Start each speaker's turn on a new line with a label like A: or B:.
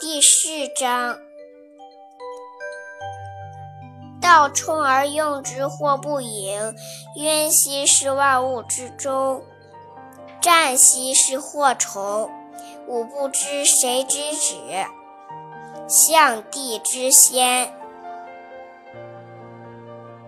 A: 第四章：道冲而用之，或不盈。渊兮是万物之宗，湛兮是祸从。吾不知谁之子，象帝之先。